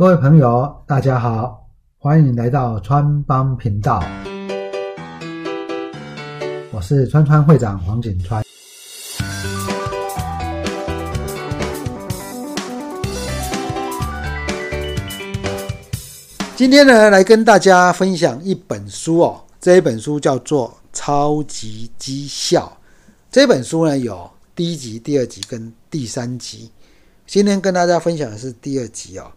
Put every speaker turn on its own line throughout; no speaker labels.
各位朋友，大家好，欢迎来到川帮频道，我是川川会长黄景川。今天呢，来跟大家分享一本书哦，这一本书叫做《超级绩效》。这本书呢，有第一集、第二集跟第三集。今天跟大家分享的是第二集哦，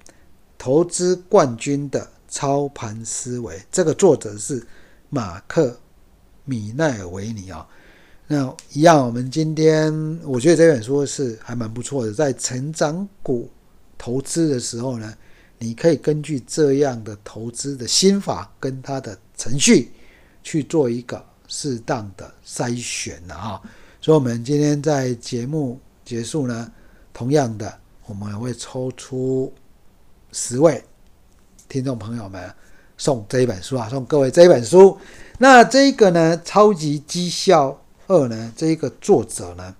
投资冠军的操盘思维。这个作者是马克·米奈维尼啊。那一样，我们今天我觉得这本书是还蛮不错的。在成长股投资的时候呢，你可以根据这样的投资的心法跟它的程序去做一个适当的筛选的啊。所以，我们今天在节目结束呢，同样的。我们也会抽出十位听众朋友们送这一本书啊，送各位这一本书。那这个呢，《超级绩效二》呢，这一个作者呢，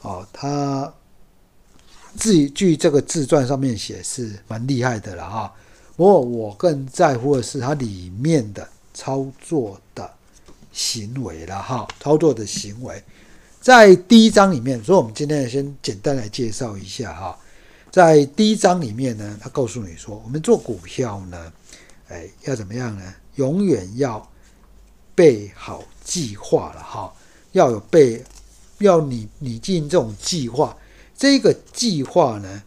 哦，他自据这个自传上面写是蛮厉害的了哈。不过我更在乎的是它里面的操作的行为了哈，操作的行为在第一章里面，所以我们今天先简单来介绍一下哈。在第一章里面呢，他告诉你说，我们做股票呢，哎，要怎么样呢？永远要备好计划了哈，要有备，要你你进这种计划，这个计划呢，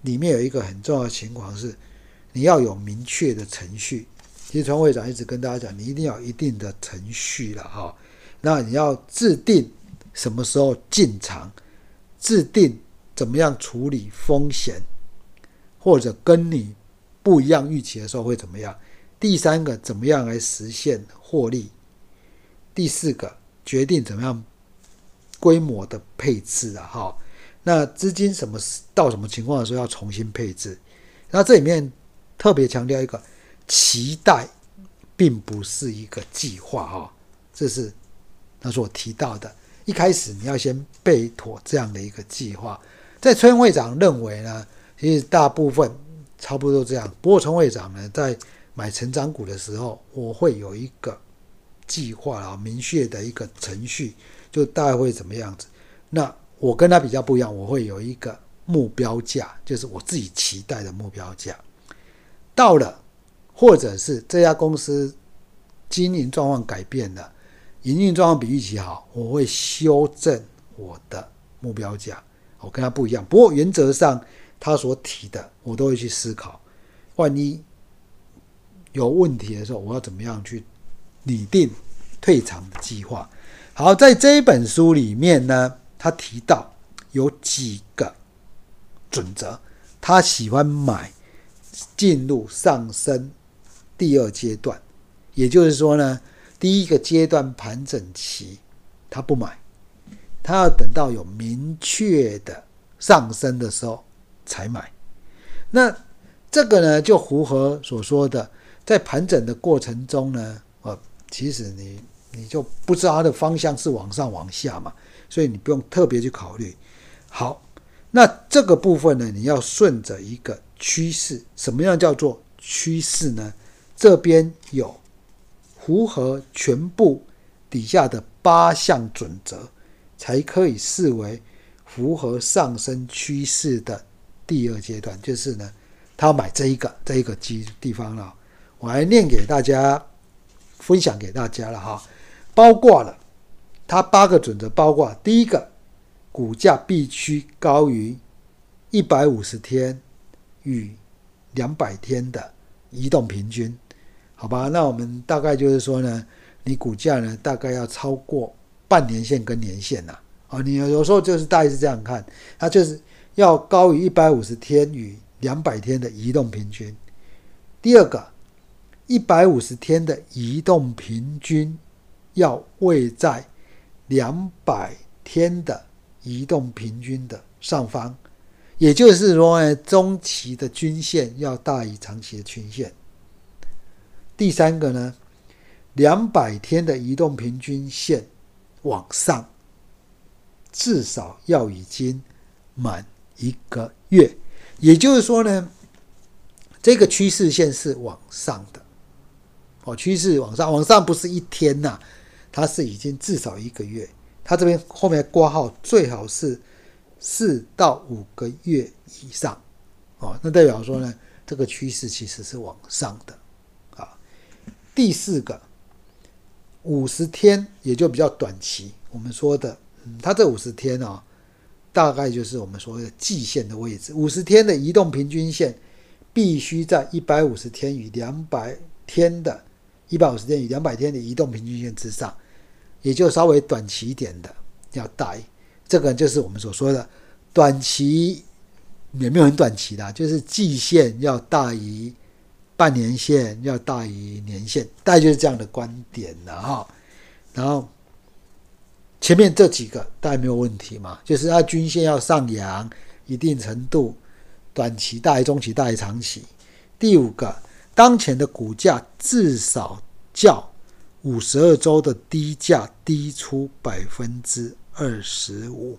里面有一个很重要的情况是，你要有明确的程序。其实川会长一直跟大家讲，你一定要一定的程序了哈。那你要制定什么时候进场，制定。怎么样处理风险，或者跟你不一样预期的时候会怎么样？第三个，怎么样来实现获利？第四个，决定怎么样规模的配置啊？哈，那资金什么到什么情况的时候要重新配置？那这里面特别强调一个，期待并不是一个计划哈，这是他所提到的。一开始你要先备妥这样的一个计划。在村会长认为呢，其实大部分差不多这样。不过村会长呢，在买成长股的时候，我会有一个计划啊，明确的一个程序，就大概会怎么样子。那我跟他比较不一样，我会有一个目标价，就是我自己期待的目标价。到了，或者是这家公司经营状况改变了，营运状况比预期好，我会修正我的目标价。我跟他不一样，不过原则上他所提的，我都会去思考。万一有问题的时候，我要怎么样去拟定退场的计划？好，在这一本书里面呢，他提到有几个准则，他喜欢买进入上升第二阶段，也就是说呢，第一个阶段盘整期他不买。他要等到有明确的上升的时候才买，那这个呢就符合所说的，在盘整的过程中呢，呃，其实你你就不知道它的方向是往上往下嘛，所以你不用特别去考虑。好，那这个部分呢，你要顺着一个趋势，什么样叫做趋势呢？这边有符合全部底下的八项准则。才可以视为符合上升趋势的第二阶段，就是呢，他买这一个这一个基地方了。我来念给大家，分享给大家了哈。包括了它八个准则，包括第一个，股价必须高于一百五十天与两百天的移动平均，好吧？那我们大概就是说呢，你股价呢大概要超过。半年线跟年线呐，啊，你有时候就是大概是这样看，它就是要高于一百五十天与两百天的移动平均。第二个，一百五十天的移动平均要位在两百天的移动平均的上方，也就是说呢，中期的均线要大于长期的均线。第三个呢，两百天的移动平均线。往上至少要已经满一个月，也就是说呢，这个趋势线是往上的，哦，趋势往上，往上不是一天呐，它是已经至少一个月。它这边后面挂号最好是四到五个月以上，哦，那代表说呢，这个趋势其实是往上的，啊。第四个，五十天也就比较短期，我们说的，嗯，它这五十天啊，大概就是我们说的季线的位置，五十天的移动平均线必须在一百五十天与两百天的，一百五十天与两百天的移动平均线之上。也就稍微短期一点的要大，这个就是我们所说的短期也没有很短期的，就是季线要大于半年线，要大于年线，大概就是这样的观点了哈。然后前面这几个大概没有问题嘛，就是它均线要上扬一定程度，短期大于中期大于长期。第五个，当前的股价至少较。五十二周的低价低出百分之二十五，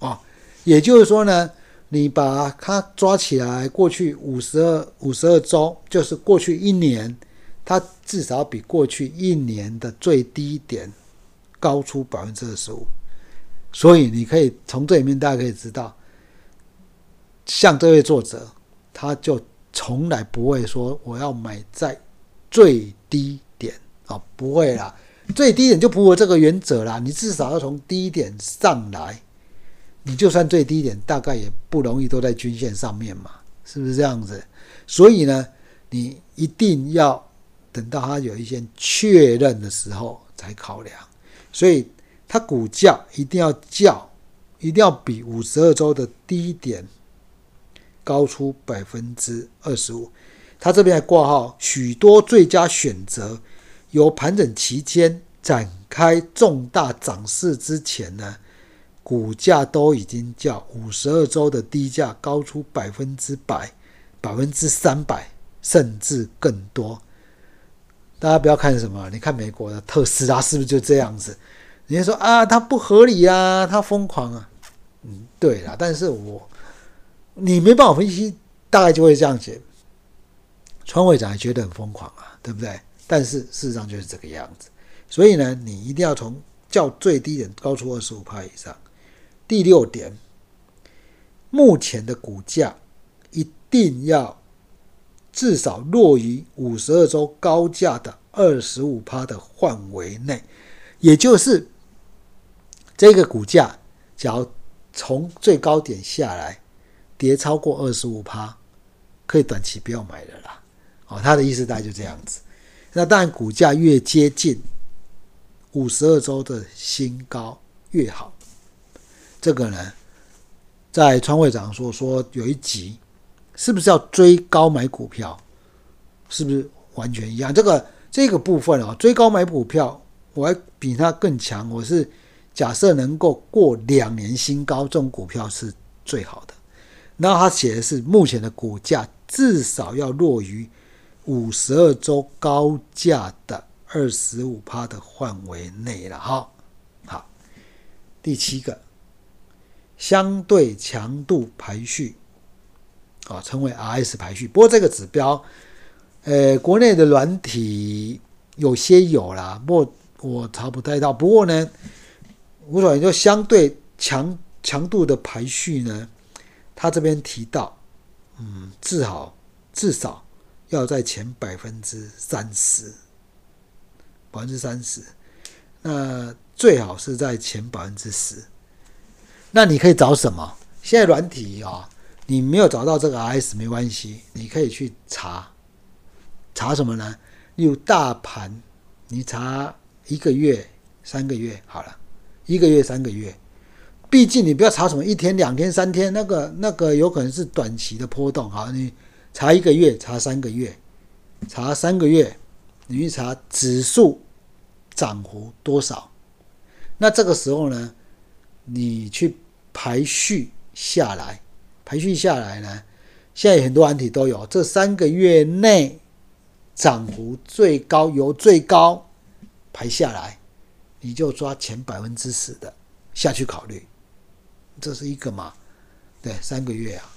啊，也就是说呢，你把它抓起来，过去五十二五十二周就是过去一年，它至少比过去一年的最低点高出百分之二十五，所以你可以从这里面大家可以知道，像这位作者，他就从来不会说我要买在最低点。啊，不会啦，最低点就不合这个原则啦。你至少要从低点上来，你就算最低点，大概也不容易都在均线上面嘛，是不是这样子？所以呢，你一定要等到它有一些确认的时候才考量。所以它股价一定要叫，一定要比五十二周的低点高出百分之二十五。它这边还挂号许多最佳选择。由盘整期间展开重大涨势之前呢，股价都已经较五十二周的低价高出百分之百、百分之三百，甚至更多。大家不要看什么，你看美国的特斯拉是不是就这样子？人家说啊，它不合理啊，它疯狂啊。嗯，对了，但是我你没办法分析，大概就会这样写。川会长也觉得很疯狂啊，对不对？但是事实上就是这个样子，所以呢，你一定要从较最低点高出二十五以上。第六点，目前的股价一定要至少落于五十二周高价的二十五帕的范围内，也就是这个股价，假如从最高点下来跌超过二十五帕，可以短期不要买了啦。哦，他的意思大概就这样子。那当然，股价越接近五十二周的新高越好。这个呢，在川会长说说有一集，是不是要追高买股票？是不是完全一样？这个这个部分啊，追高买股票，我还比他更强。我是假设能够过两年新高，这种股票是最好的。那他写的是目前的股价至少要落于。五十二周高价的二十五趴的范围内了哈，好，第七个相对强度排序啊，称为 RS 排序。不过这个指标，呃，国内的软体有些有啦，不过我查不太到。不过呢，无所谓，就相对强强度的排序呢，他这边提到，嗯，至少至少。要在前百分之三十，百分之三十，那最好是在前百分之十。那你可以找什么？现在软体啊，你没有找到这个 RS 没关系，你可以去查，查什么呢？例如大盘，你查一个月、三个月好了，一个月、三个月。毕竟你不要查什么一天、两天、三天，那个那个有可能是短期的波动好，你。查一个月，查三个月，查三个月，你去查指数涨幅多少？那这个时候呢，你去排序下来，排序下来呢，现在很多案体都有这三个月内涨幅最高，由最高排下来，你就抓前百分之十的下去考虑，这是一个嘛？对，三个月啊。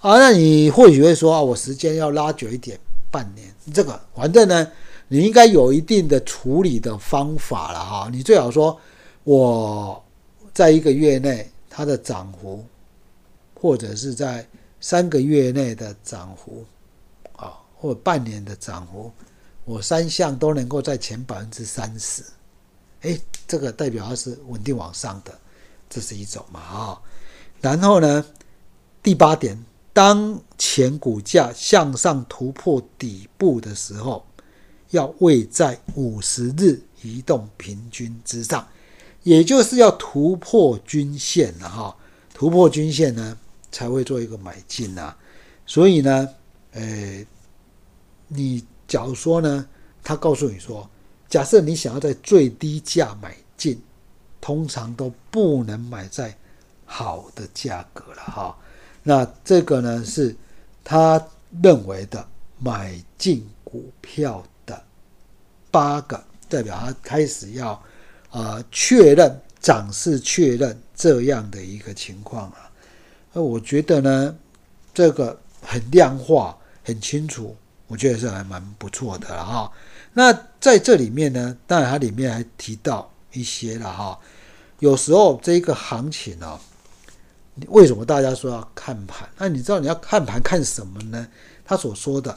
啊，那你或许会说啊，我时间要拉久一点，半年。这个反正呢，你应该有一定的处理的方法了哈。你最好说我在一个月内它的涨幅，或者是在三个月内的涨幅，啊，或半年的涨幅，我三项都能够在前百分之三十，哎，这个代表它是稳定往上的，这是一种嘛啊。然后呢，第八点。当前股价向上突破底部的时候，要位在五十日移动平均之上，也就是要突破均线了哈。突破均线呢，才会做一个买进呐。所以呢，呃，你假如说呢，他告诉你说，假设你想要在最低价买进，通常都不能买在好的价格了哈。那这个呢，是他认为的买进股票的八个代表，他开始要啊确认涨势，确认这样的一个情况啊。那我觉得呢，这个很量化，很清楚，我觉得是还蛮不错的哈。那在这里面呢，当然它里面还提到一些了哈。有时候这个行情呢。为什么大家说要看盘？那你知道你要看盘看什么呢？他所说的，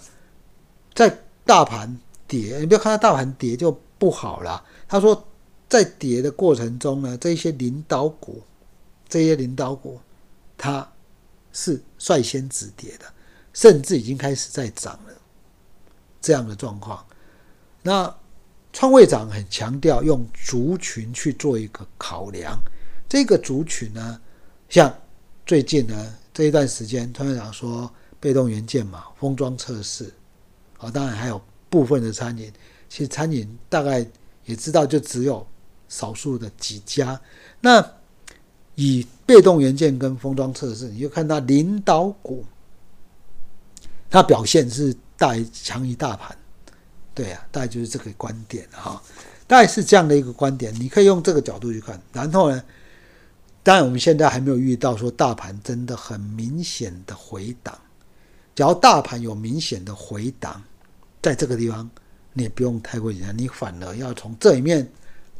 在大盘跌，你不要看到大盘跌就不好了。他说，在跌的过程中呢，这些领导股，这些领导股，它是率先止跌的，甚至已经开始在涨了。这样的状况，那创会长很强调用族群去做一个考量。这个族群呢，像。最近呢，这一段时间，团长说被动元件嘛，封装测试，啊，当然还有部分的餐饮，其实餐饮大概也知道，就只有少数的几家。那以被动元件跟封装测试，你就看到领导股，它表现是大于强于大盘，对啊，大概就是这个观点哈，大概是这样的一个观点，你可以用这个角度去看，然后呢？当然，我们现在还没有遇到说大盘真的很明显的回档。只要大盘有明显的回档，在这个地方你也不用太过紧张，你反而要从这里面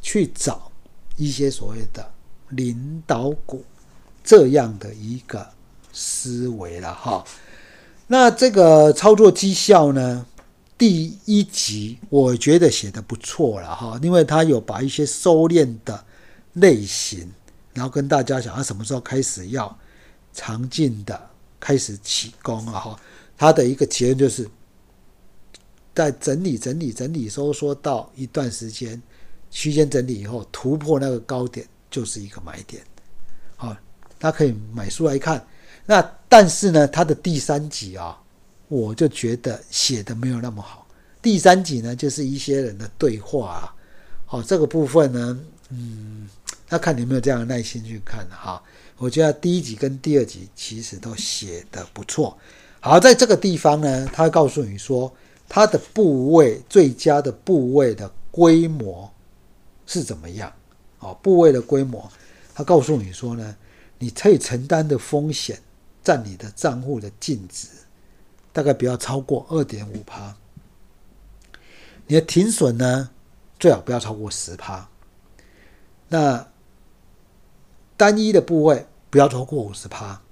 去找一些所谓的领导股这样的一个思维了哈。那这个操作绩效呢，第一集我觉得写的不错了哈，因为他有把一些收敛的类型。然后跟大家讲，他什么时候开始要长进的开始起功啊？哈，他的一个结论就是，在整理、整理、整理、收缩到一段时间区间整理以后，突破那个高点就是一个买点。好，他可以买书来看。那但是呢，他的第三集啊，我就觉得写的没有那么好。第三集呢，就是一些人的对话啊。好，这个部分呢，嗯。那看你有没有这样的耐心去看哈，我觉得第一集跟第二集其实都写的不错。好，在这个地方呢，他告诉你说，它的部位最佳的部位的规模是怎么样？哦，部位的规模，他告诉你说呢，你可以承担的风险占你的账户的净值大概不要超过二点五趴，你的停损呢最好不要超过十趴。那单一的部位不要超过五十趴，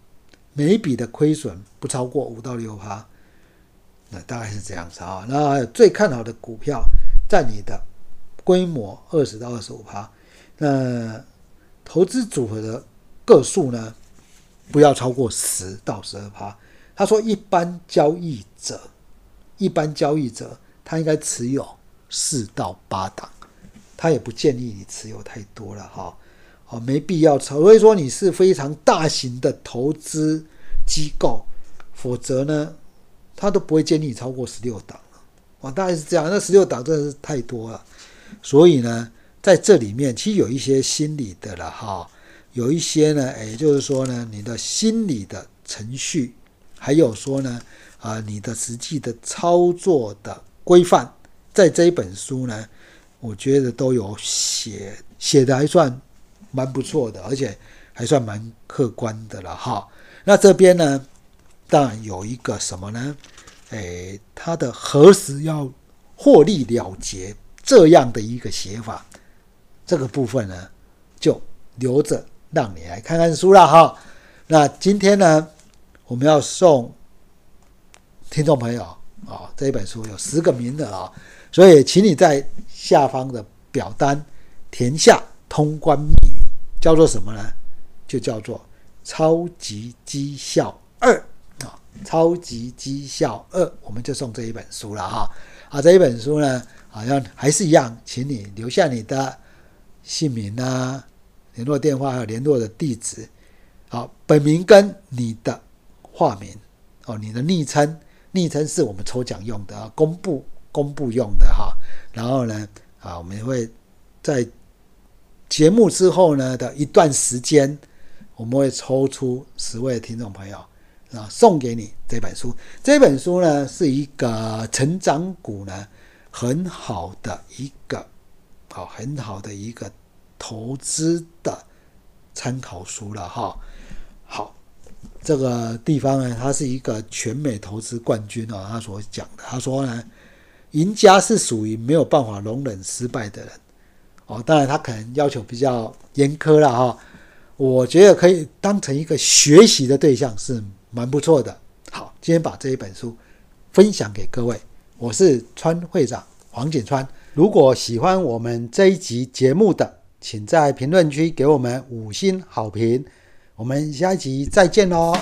每一笔的亏损不超过五到六趴，那大概是这样子啊。那最看好的股票占你的规模二十到二十五趴，那投资组合的个数呢，不要超过十到十二趴。他说，一般交易者，一般交易者他应该持有四到八档，他也不建议你持有太多了哈。哦，没必要超，所以说你是非常大型的投资机构，否则呢，他都不会建议你超过十六档了。哦，大概是这样，那十六档真的是太多了。所以呢，在这里面其实有一些心理的了哈，有一些呢，也就是说呢，你的心理的程序，还有说呢，啊，你的实际的操作的规范，在这一本书呢，我觉得都有写，写的还算。蛮不错的，而且还算蛮客观的了哈。那这边呢，当然有一个什么呢？诶，它的何时要获利了结这样的一个写法，这个部分呢，就留着让你来看看书了哈。那今天呢，我们要送听众朋友啊，这一本书有十个名额啊，所以请你在下方的表单填下通关密语，叫做什么呢？就叫做超级绩效二。啊超级绩效二，我们就送这一本书了哈。啊，这一本书呢，好像还是一样，请你留下你的姓名啊、联络电话还有联络的地址。好，本名跟你的化名哦，你的昵称，昵称是我们抽奖用的，公布公布用的哈。然后呢，啊，我们会在节目之后呢的一段时间，我们会抽出十位听众朋友。啊，送给你这本书。这本书呢，是一个成长股呢很好的一个，好很好的一个投资的参考书了哈。好，这个地方呢，它是一个全美投资冠军啊，他所讲的，他说呢，赢家是属于没有办法容忍失败的人。哦，当然他可能要求比较严苛了哈。我觉得可以当成一个学习的对象是。蛮不错的，好，今天把这一本书分享给各位。我是川会长黄景川。如果喜欢我们这一集节目的，请在评论区给我们五星好评。我们下一集再见喽。